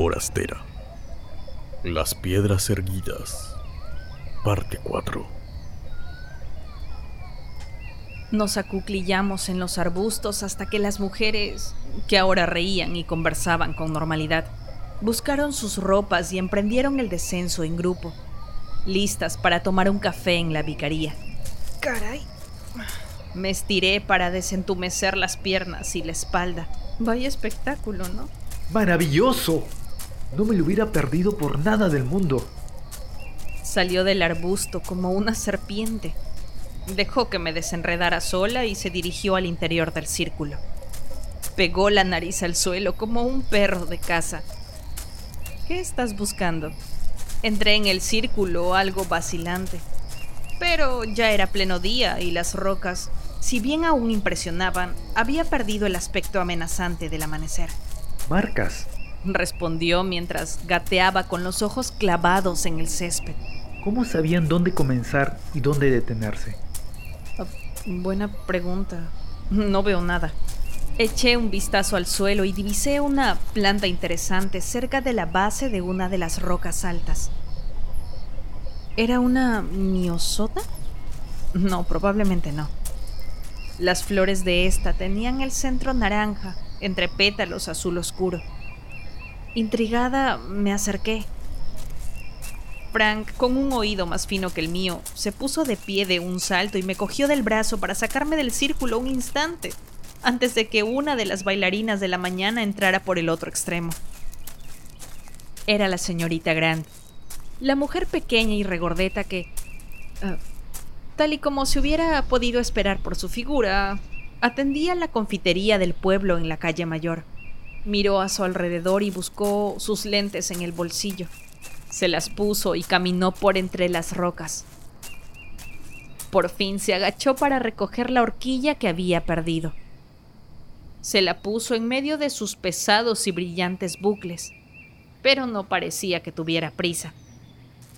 forastera. Las piedras erguidas. Parte 4. Nos acuclillamos en los arbustos hasta que las mujeres, que ahora reían y conversaban con normalidad, buscaron sus ropas y emprendieron el descenso en grupo, listas para tomar un café en la vicaría. Caray. Me estiré para desentumecer las piernas y la espalda. Vaya espectáculo, ¿no? ¡Maravilloso! No me lo hubiera perdido por nada del mundo. Salió del arbusto como una serpiente. Dejó que me desenredara sola y se dirigió al interior del círculo. Pegó la nariz al suelo como un perro de casa. ¿Qué estás buscando? Entré en el círculo algo vacilante. Pero ya era pleno día y las rocas, si bien aún impresionaban, había perdido el aspecto amenazante del amanecer. Marcas, respondió mientras gateaba con los ojos clavados en el césped. ¿Cómo sabían dónde comenzar y dónde detenerse? Ah, buena pregunta. No veo nada. Eché un vistazo al suelo y divisé una planta interesante cerca de la base de una de las rocas altas. ¿Era una miosota? No, probablemente no. Las flores de esta tenían el centro naranja, entre pétalos azul oscuro. Intrigada, me acerqué. Frank, con un oído más fino que el mío, se puso de pie de un salto y me cogió del brazo para sacarme del círculo un instante, antes de que una de las bailarinas de la mañana entrara por el otro extremo. Era la señorita Grant, la mujer pequeña y regordeta que, ah, tal y como se hubiera podido esperar por su figura, atendía la confitería del pueblo en la calle mayor. Miró a su alrededor y buscó sus lentes en el bolsillo. Se las puso y caminó por entre las rocas. Por fin se agachó para recoger la horquilla que había perdido. Se la puso en medio de sus pesados y brillantes bucles, pero no parecía que tuviera prisa.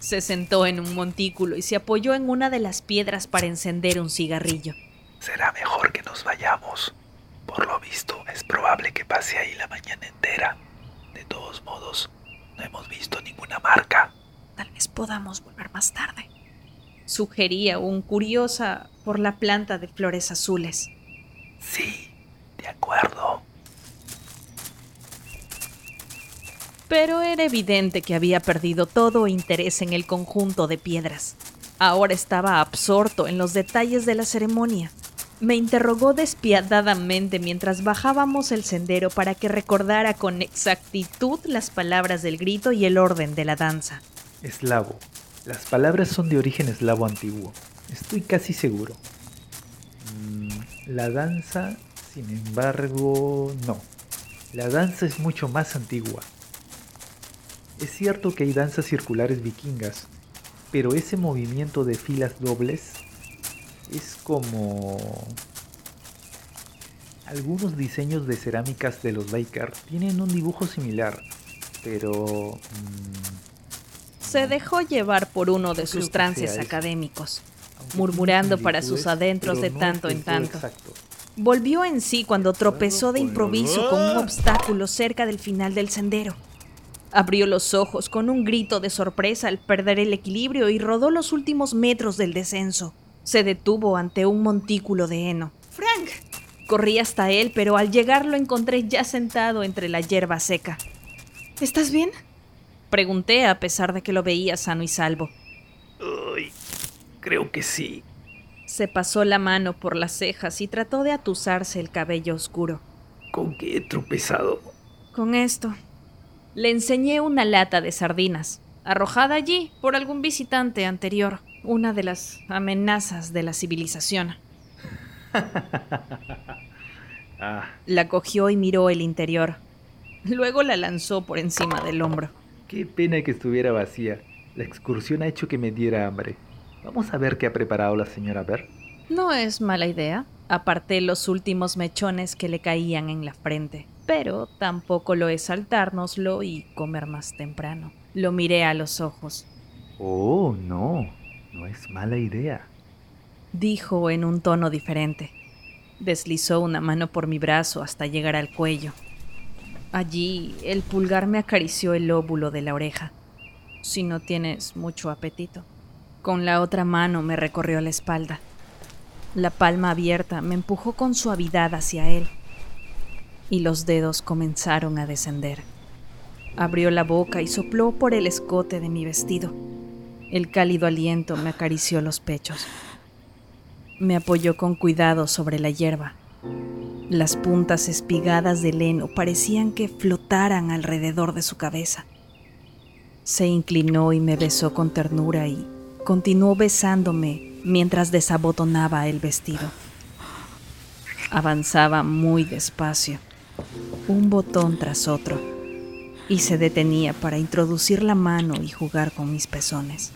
Se sentó en un montículo y se apoyó en una de las piedras para encender un cigarrillo. Será mejor que nos vayamos, por lo visto, es probable que pase ahí la mañana entera. De todos modos, no hemos visto ninguna marca. Tal vez podamos volver más tarde. Sugería un curiosa por la planta de flores azules. Sí, de acuerdo. Pero era evidente que había perdido todo interés en el conjunto de piedras. Ahora estaba absorto en los detalles de la ceremonia. Me interrogó despiadadamente mientras bajábamos el sendero para que recordara con exactitud las palabras del grito y el orden de la danza. Eslavo. Las palabras son de origen eslavo antiguo. Estoy casi seguro. Mm, la danza, sin embargo, no. La danza es mucho más antigua. Es cierto que hay danzas circulares vikingas, pero ese movimiento de filas dobles es como algunos diseños de cerámicas de los Baker tienen un dibujo similar, pero mm, se dejó llevar por uno de sus trances académicos, murmurando para sus adentros de tanto en tanto. Volvió en sí cuando tropezó de improviso con un obstáculo cerca del final del sendero. Abrió los ojos con un grito de sorpresa al perder el equilibrio y rodó los últimos metros del descenso. Se detuvo ante un montículo de heno. ¡Frank! Corrí hasta él, pero al llegar lo encontré ya sentado entre la hierba seca. ¿Estás bien? Pregunté a pesar de que lo veía sano y salvo. Uy, creo que sí. Se pasó la mano por las cejas y trató de atusarse el cabello oscuro. ¿Con qué he tropezado? Con esto. Le enseñé una lata de sardinas, arrojada allí por algún visitante anterior una de las amenazas de la civilización. Ah. La cogió y miró el interior. Luego la lanzó por encima del hombro. Qué pena que estuviera vacía. La excursión ha hecho que me diera hambre. Vamos a ver qué ha preparado la señora Ver. No es mala idea. Aparté los últimos mechones que le caían en la frente. Pero tampoco lo es saltárnoslo y comer más temprano. Lo miré a los ojos. Oh, no. No es mala idea. Dijo en un tono diferente. Deslizó una mano por mi brazo hasta llegar al cuello. Allí el pulgar me acarició el lóbulo de la oreja. Si no tienes mucho apetito. Con la otra mano me recorrió la espalda. La palma abierta me empujó con suavidad hacia él y los dedos comenzaron a descender. Abrió la boca y sopló por el escote de mi vestido. El cálido aliento me acarició los pechos. Me apoyó con cuidado sobre la hierba. Las puntas espigadas del heno parecían que flotaran alrededor de su cabeza. Se inclinó y me besó con ternura y continuó besándome mientras desabotonaba el vestido. Avanzaba muy despacio, un botón tras otro, y se detenía para introducir la mano y jugar con mis pezones.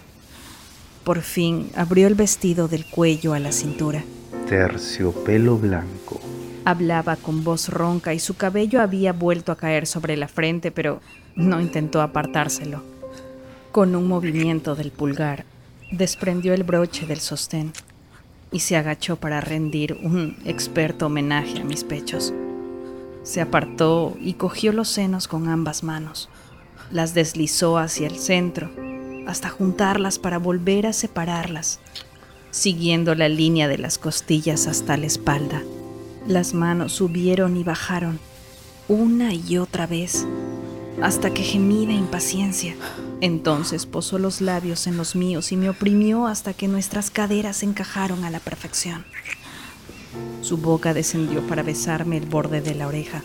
Por fin abrió el vestido del cuello a la cintura. Terciopelo blanco. Hablaba con voz ronca y su cabello había vuelto a caer sobre la frente, pero no intentó apartárselo. Con un movimiento del pulgar, desprendió el broche del sostén y se agachó para rendir un experto homenaje a mis pechos. Se apartó y cogió los senos con ambas manos. Las deslizó hacia el centro, hasta juntarlas para volver a separarlas, siguiendo la línea de las costillas hasta la espalda. Las manos subieron y bajaron, una y otra vez, hasta que gemí de impaciencia. Entonces posó los labios en los míos y me oprimió hasta que nuestras caderas encajaron a la perfección. Su boca descendió para besarme el borde de la oreja.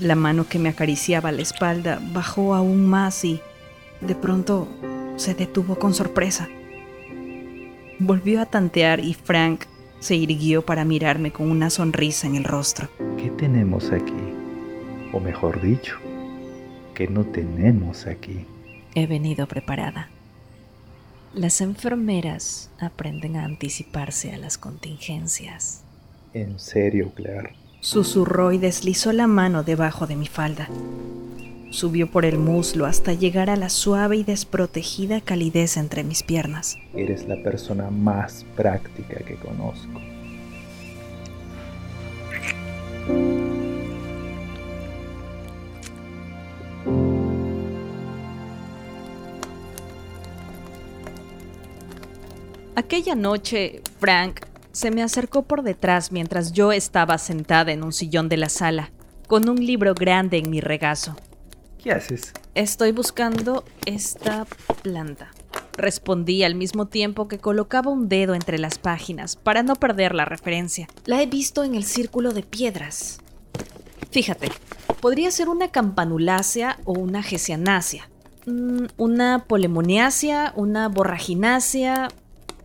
La mano que me acariciaba la espalda bajó aún más y, de pronto, se detuvo con sorpresa. Volvió a tantear y Frank se irguió para mirarme con una sonrisa en el rostro. ¿Qué tenemos aquí? O mejor dicho, ¿qué no tenemos aquí? He venido preparada. Las enfermeras aprenden a anticiparse a las contingencias. En serio, Claire. Susurró y deslizó la mano debajo de mi falda. Subió por el muslo hasta llegar a la suave y desprotegida calidez entre mis piernas. Eres la persona más práctica que conozco. Aquella noche, Frank se me acercó por detrás mientras yo estaba sentada en un sillón de la sala, con un libro grande en mi regazo. ¿Qué haces? Estoy buscando esta planta. Respondí al mismo tiempo que colocaba un dedo entre las páginas para no perder la referencia. La he visto en el círculo de piedras. Fíjate, podría ser una campanulácea o una gesianácea. Mm, una polemoniácea, una borraginácea.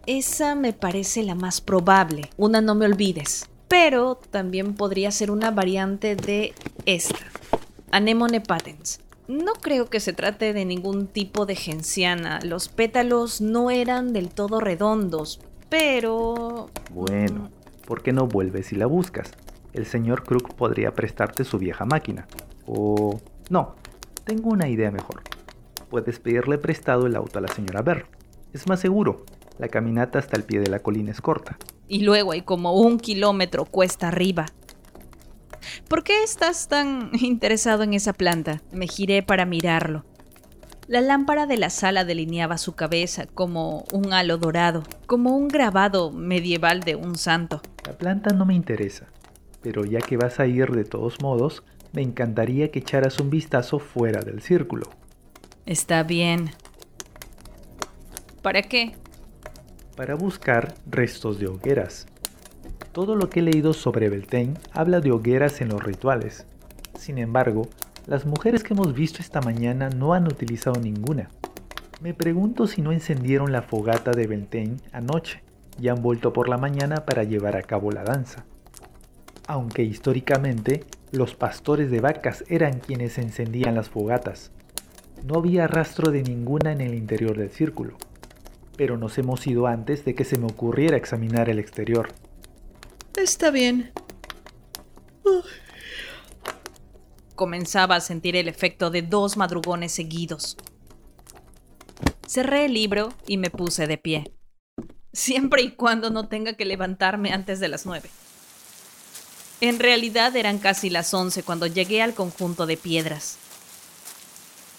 Esa me parece la más probable. Una no me olvides. Pero también podría ser una variante de esta. Anemone patens. No creo que se trate de ningún tipo de genciana. Los pétalos no eran del todo redondos, pero... Bueno, ¿por qué no vuelves y la buscas? El señor Crook podría prestarte su vieja máquina. O... No, tengo una idea mejor. Puedes pedirle prestado el auto a la señora Berr. Es más seguro. La caminata hasta el pie de la colina es corta. Y luego hay como un kilómetro cuesta arriba. ¿Por qué estás tan interesado en esa planta? Me giré para mirarlo. La lámpara de la sala delineaba su cabeza como un halo dorado, como un grabado medieval de un santo. La planta no me interesa, pero ya que vas a ir de todos modos, me encantaría que echaras un vistazo fuera del círculo. Está bien. ¿Para qué? Para buscar restos de hogueras. Todo lo que he leído sobre Beltane habla de hogueras en los rituales. Sin embargo, las mujeres que hemos visto esta mañana no han utilizado ninguna. Me pregunto si no encendieron la fogata de Beltane anoche y han vuelto por la mañana para llevar a cabo la danza. Aunque históricamente los pastores de vacas eran quienes encendían las fogatas. No había rastro de ninguna en el interior del círculo, pero nos hemos ido antes de que se me ocurriera examinar el exterior. Está bien. Comenzaba a sentir el efecto de dos madrugones seguidos. Cerré el libro y me puse de pie. Siempre y cuando no tenga que levantarme antes de las nueve. En realidad eran casi las once cuando llegué al conjunto de piedras.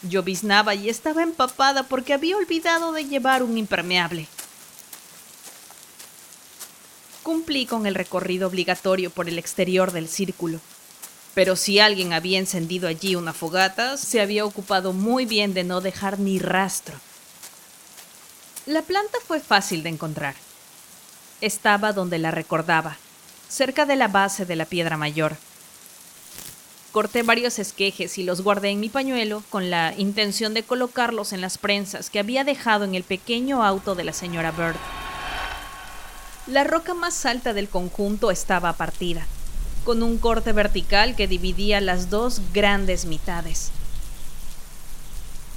Lloviznaba y estaba empapada porque había olvidado de llevar un impermeable. Cumplí con el recorrido obligatorio por el exterior del círculo. Pero si alguien había encendido allí una fogata, se había ocupado muy bien de no dejar ni rastro. La planta fue fácil de encontrar. Estaba donde la recordaba, cerca de la base de la piedra mayor. Corté varios esquejes y los guardé en mi pañuelo con la intención de colocarlos en las prensas que había dejado en el pequeño auto de la señora Bird. La roca más alta del conjunto estaba partida, con un corte vertical que dividía las dos grandes mitades.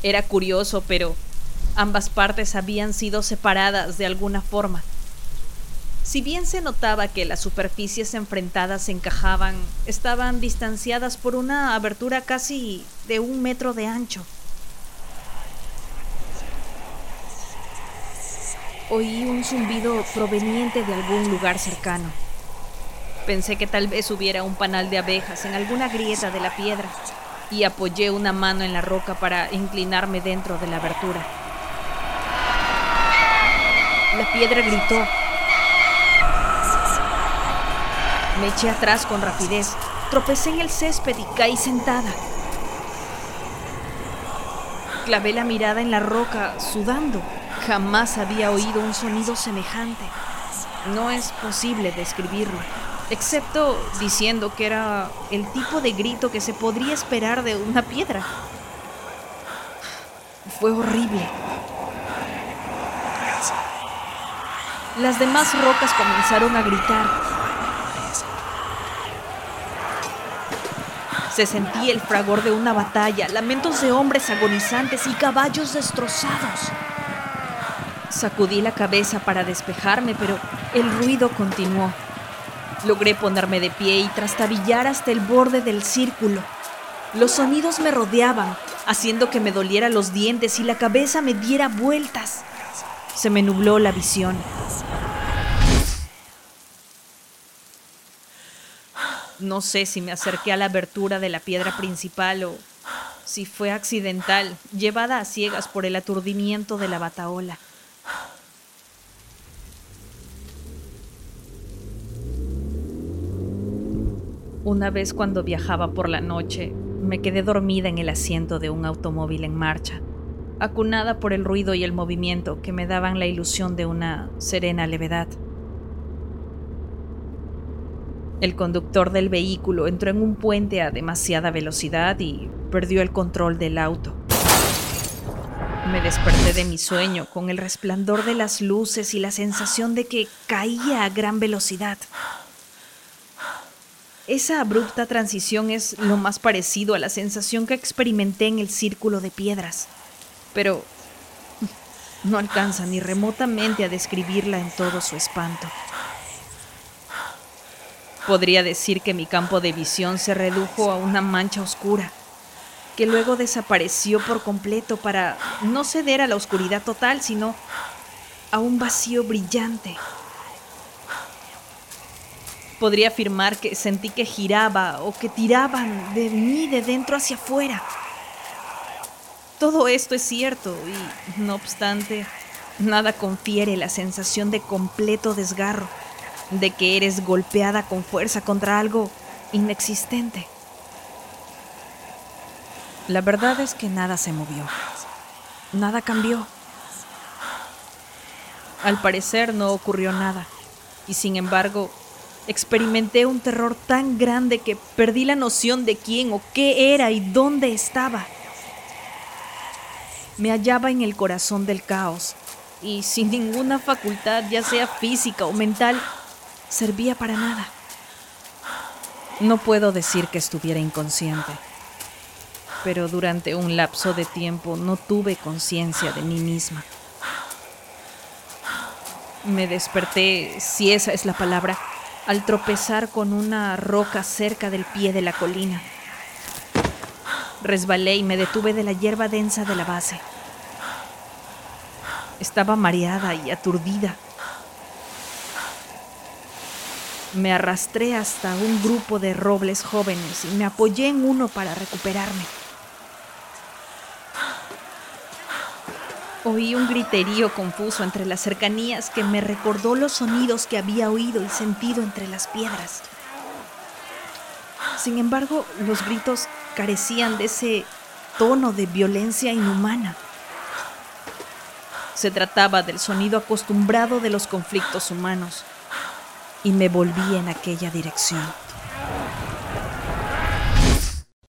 Era curioso, pero ambas partes habían sido separadas de alguna forma. Si bien se notaba que las superficies enfrentadas se encajaban, estaban distanciadas por una abertura casi de un metro de ancho. Oí un zumbido proveniente de algún lugar cercano. Pensé que tal vez hubiera un panal de abejas en alguna grieta de la piedra y apoyé una mano en la roca para inclinarme dentro de la abertura. La piedra gritó Me eché atrás con rapidez, tropecé en el césped y caí sentada. Clavé la mirada en la roca, sudando. Jamás había oído un sonido semejante. No es posible describirlo, excepto diciendo que era el tipo de grito que se podría esperar de una piedra. Fue horrible. Las demás rocas comenzaron a gritar Se sentía el fragor de una batalla, lamentos de hombres agonizantes y caballos destrozados. Sacudí la cabeza para despejarme, pero el ruido continuó. Logré ponerme de pie y trastabillar hasta el borde del círculo. Los sonidos me rodeaban, haciendo que me doliera los dientes y la cabeza me diera vueltas. Se me nubló la visión. No sé si me acerqué a la abertura de la piedra principal o si fue accidental, llevada a ciegas por el aturdimiento de la bataola. Una vez cuando viajaba por la noche, me quedé dormida en el asiento de un automóvil en marcha, acunada por el ruido y el movimiento que me daban la ilusión de una serena levedad. El conductor del vehículo entró en un puente a demasiada velocidad y perdió el control del auto. Me desperté de mi sueño con el resplandor de las luces y la sensación de que caía a gran velocidad. Esa abrupta transición es lo más parecido a la sensación que experimenté en el círculo de piedras, pero no alcanza ni remotamente a describirla en todo su espanto. Podría decir que mi campo de visión se redujo a una mancha oscura, que luego desapareció por completo para no ceder a la oscuridad total, sino a un vacío brillante. Podría afirmar que sentí que giraba o que tiraban de mí de dentro hacia afuera. Todo esto es cierto y, no obstante, nada confiere la sensación de completo desgarro de que eres golpeada con fuerza contra algo inexistente. La verdad es que nada se movió, nada cambió. Al parecer no ocurrió nada, y sin embargo, experimenté un terror tan grande que perdí la noción de quién o qué era y dónde estaba. Me hallaba en el corazón del caos, y sin ninguna facultad, ya sea física o mental, servía para nada. No puedo decir que estuviera inconsciente, pero durante un lapso de tiempo no tuve conciencia de mí misma. Me desperté, si esa es la palabra, al tropezar con una roca cerca del pie de la colina. Resbalé y me detuve de la hierba densa de la base. Estaba mareada y aturdida. Me arrastré hasta un grupo de robles jóvenes y me apoyé en uno para recuperarme. Oí un griterío confuso entre las cercanías que me recordó los sonidos que había oído y sentido entre las piedras. Sin embargo, los gritos carecían de ese tono de violencia inhumana. Se trataba del sonido acostumbrado de los conflictos humanos y me volví en aquella dirección.